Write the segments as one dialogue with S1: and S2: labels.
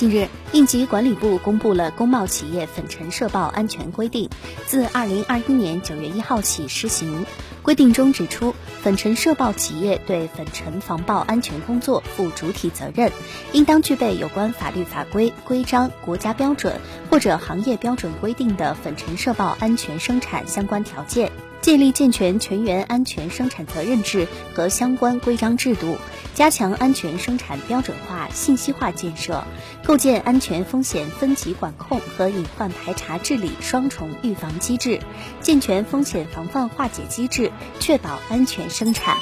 S1: 近日，应急管理部公布了工贸企业粉尘社报安全规定，自二零二一年九月一号起施行。规定中指出，粉尘社报企业对粉尘防爆安全工作负主体责任，应当具备有关法律法规、规章、国家标准或者行业标准规定的粉尘社报安全生产相关条件。建立健全全员安全生产责任制和相关规章制度，加强安全生产标准化、信息化建设，构建安全风险分级管控和隐患排查治理双重预防机制，健全风险防范化解机制，确保安全生产。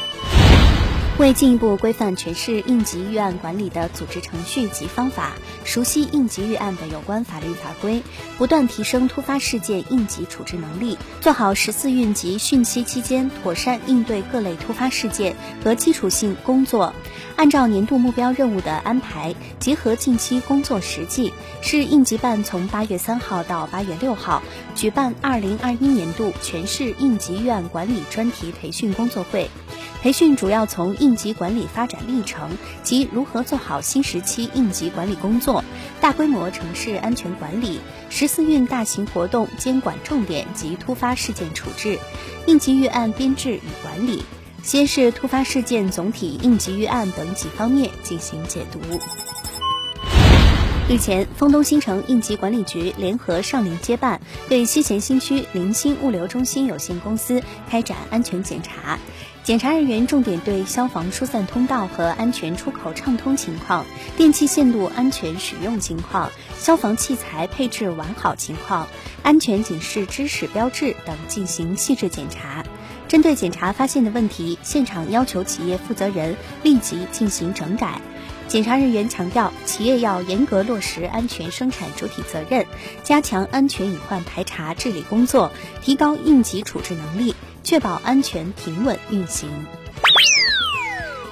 S1: 为进一步规范全市应急预案管理的组织程序及方法，熟悉应急预案的有关法律法规，不断提升突发事件应急处置能力，做好十四运及汛期期间妥善应对各类突发事件和基础性工作，按照年度目标任务的安排，结合近期工作实际，市应急办从八月三号到八月六号举办二零二一年度全市应急预案管理专题培训工作会。培训主要从应应急管理发展历程及如何做好新时期应急管理工作、大规模城市安全管理、十四运大型活动监管重点及突发事件处置、应急预案编制与管理、先是突发事件总体应急预案等几方面进行解读。日前，丰东新城应急管理局联合上林街办对西咸新区林新物流中心有限公司开展安全检查。检查人员重点对消防疏散通道和安全出口畅通情况、电气线路安全使用情况、消防器材配置完好情况、安全警示知识标志等进行细致检查。针对检查发现的问题，现场要求企业负责人立即进行整改。检查人员强调，企业要严格落实安全生产主体责任，加强安全隐患排查治理工作，提高应急处置能力。确保安全平稳运行。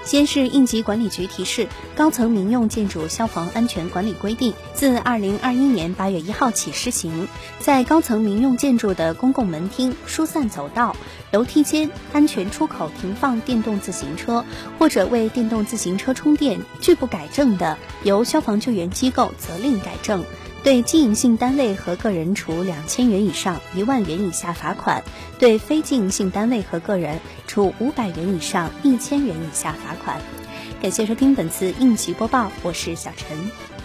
S1: 先是应急管理局提示，《高层民用建筑消防安全管理规定》自二零二一年八月一号起施行，在高层民用建筑的公共门厅、疏散走道、楼梯间、安全出口停放电动自行车，或者为电动自行车充电拒不改正的，由消防救援机构责令改正。对经营性单位和个人处两千元以上一万元以下罚款；对非经营性单位和个人处五百元以上一千元以下罚款。感谢收听本次应急播报，我是小陈。